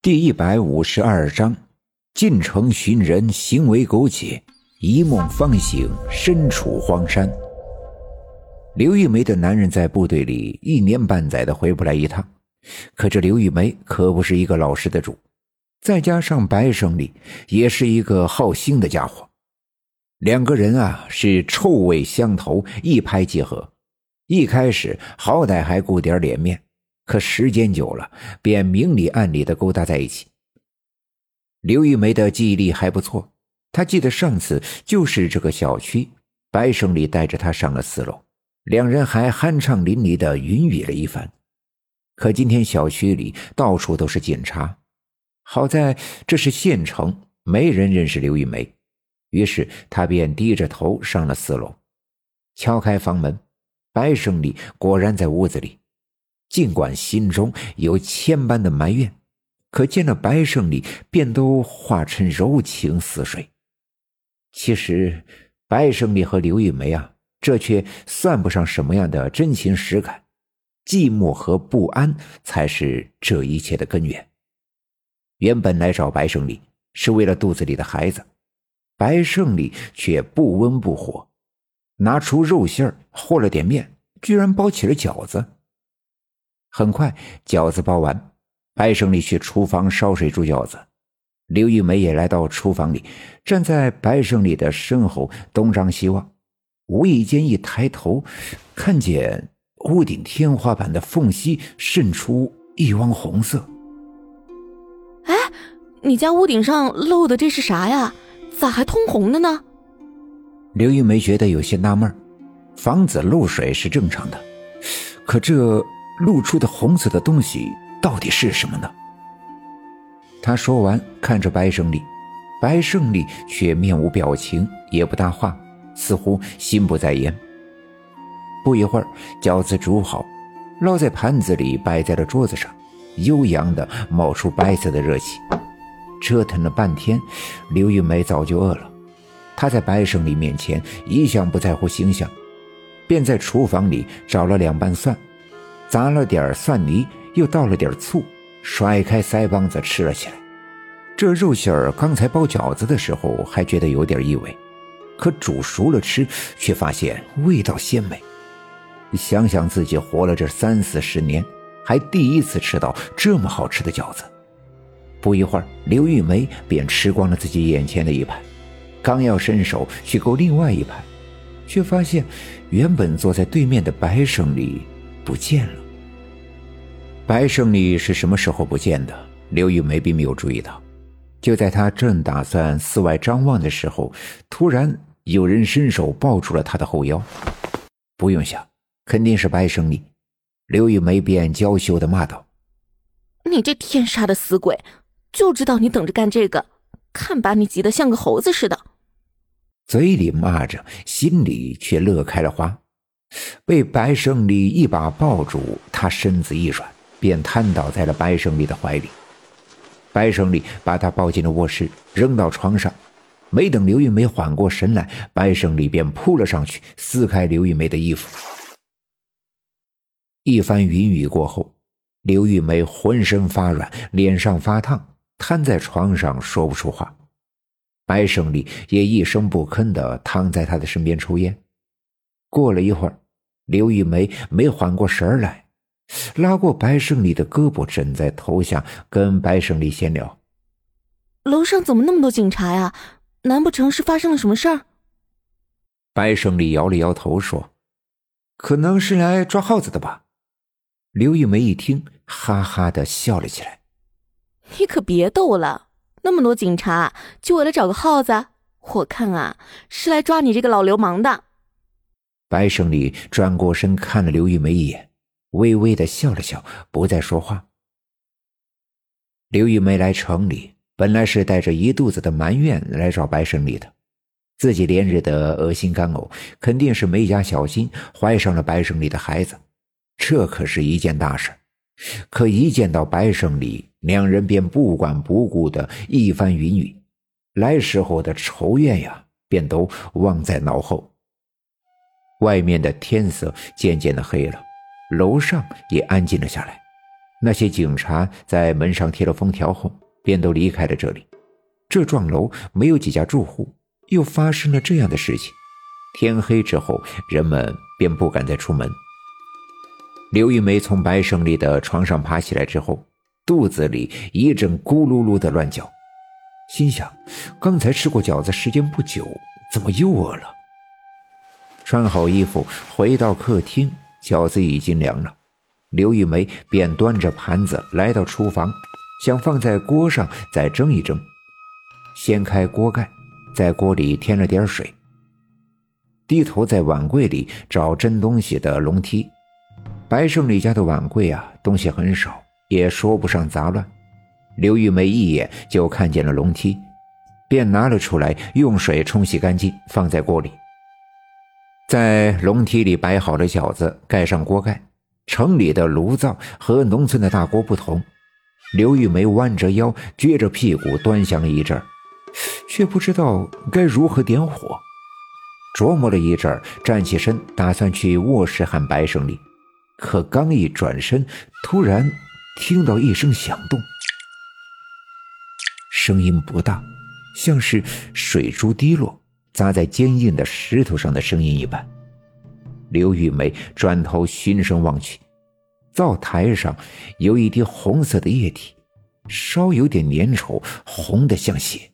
第一百五十二章：进城寻人，行为苟且；一梦方醒，身处荒山。刘玉梅的男人在部队里一年半载的回不来一趟，可这刘玉梅可不是一个老实的主，再加上白胜利也是一个好心的家伙，两个人啊是臭味相投，一拍即合。一开始好歹还顾点脸面。可时间久了，便明里暗里的勾搭在一起。刘玉梅的记忆力还不错，她记得上次就是这个小区，白胜利带着她上了四楼，两人还酣畅淋漓的云雨了一番。可今天小区里到处都是警察，好在这是县城，没人认识刘玉梅，于是她便低着头上了四楼，敲开房门，白胜利果然在屋子里。尽管心中有千般的埋怨，可见了白胜利，便都化成柔情似水。其实，白胜利和刘玉梅啊，这却算不上什么样的真情实感，寂寞和不安才是这一切的根源。原本来找白胜利是为了肚子里的孩子，白胜利却不温不火，拿出肉馅儿和了点面，居然包起了饺子。很快，饺子包完，白胜利去厨房烧水煮饺子。刘玉梅也来到厨房里，站在白胜利的身后东张西望。无意间一抬头，看见屋顶天花板的缝隙渗出一汪红色。哎，你家屋顶上漏的这是啥呀？咋还通红的呢？刘玉梅觉得有些纳闷房子漏水是正常的，可这……露出的红色的东西到底是什么呢？他说完，看着白胜利，白胜利却面无表情，也不搭话，似乎心不在焉。不一会儿，饺子煮好，捞在盘子里，摆在了桌子上，悠扬的冒出白色的热气。折腾了半天，刘玉梅早就饿了。她在白胜利面前一向不在乎形象，便在厨房里找了两瓣蒜。砸了点蒜泥，又倒了点醋，甩开腮帮子吃了起来。这肉馅儿刚才包饺子的时候还觉得有点异味，可煮熟了吃，却发现味道鲜美。想想自己活了这三四十年，还第一次吃到这么好吃的饺子。不一会儿，刘玉梅便吃光了自己眼前的一盘，刚要伸手去够另外一盘，却发现原本坐在对面的白胜利。不见了。白胜利是什么时候不见的？刘玉梅并没有注意到。就在他正打算四外张望的时候，突然有人伸手抱住了他的后腰。不用想，肯定是白胜利。刘玉梅便娇羞的骂道：“你这天杀的死鬼，就知道你等着干这个！看把你急得像个猴子似的。”嘴里骂着，心里却乐开了花。被白胜利一把抱住，他身子一软，便瘫倒在了白胜利的怀里。白胜利把他抱进了卧室，扔到床上。没等刘玉梅缓过神来，白胜利便扑了上去，撕开刘玉梅的衣服。一番云雨过后，刘玉梅浑身发软，脸上发烫，瘫在床上说不出话。白胜利也一声不吭地躺在他的身边抽烟。过了一会儿，刘玉梅没缓过神来，拉过白胜利的胳膊，枕在头下，跟白胜利闲聊：“楼上怎么那么多警察呀？难不成是发生了什么事儿？”白胜利摇了摇头说：“可能是来抓耗子的吧。”刘玉梅一听，哈哈的笑了起来：“你可别逗了，那么多警察就为了找个耗子？我看啊，是来抓你这个老流氓的。”白胜利转过身看了刘玉梅一眼，微微的笑了笑，不再说话。刘玉梅来城里本来是带着一肚子的埋怨来找白胜利的，自己连日的恶心干呕，肯定是没加小心怀上了白胜利的孩子，这可是一件大事。可一见到白胜利，两人便不管不顾的一番云雨，来时候的仇怨呀，便都忘在脑后。外面的天色渐渐的黑了，楼上也安静了下来。那些警察在门上贴了封条后，便都离开了这里。这幢楼没有几家住户，又发生了这样的事情。天黑之后，人们便不敢再出门。刘玉梅从白胜利的床上爬起来之后，肚子里一阵咕噜噜的乱叫，心想：刚才吃过饺子，时间不久，怎么又饿了？穿好衣服回到客厅，饺子已经凉了。刘玉梅便端着盘子来到厨房，想放在锅上再蒸一蒸。掀开锅盖，在锅里添了点水。低头在碗柜里找蒸东西的笼屉。白胜利家的碗柜啊，东西很少，也说不上杂乱。刘玉梅一眼就看见了笼屉，便拿了出来，用水冲洗干净，放在锅里。在笼屉里摆好了饺子，盖上锅盖。城里的炉灶和农村的大锅不同，刘玉梅弯着腰，撅着屁股端详了一阵却不知道该如何点火。琢磨了一阵站起身，打算去卧室喊白胜利。可刚一转身，突然听到一声响动，声音不大，像是水珠滴落。砸在坚硬的石头上的声音一般。刘玉梅转头循声望去，灶台上有一滴红色的液体，稍有点粘稠，红的像血。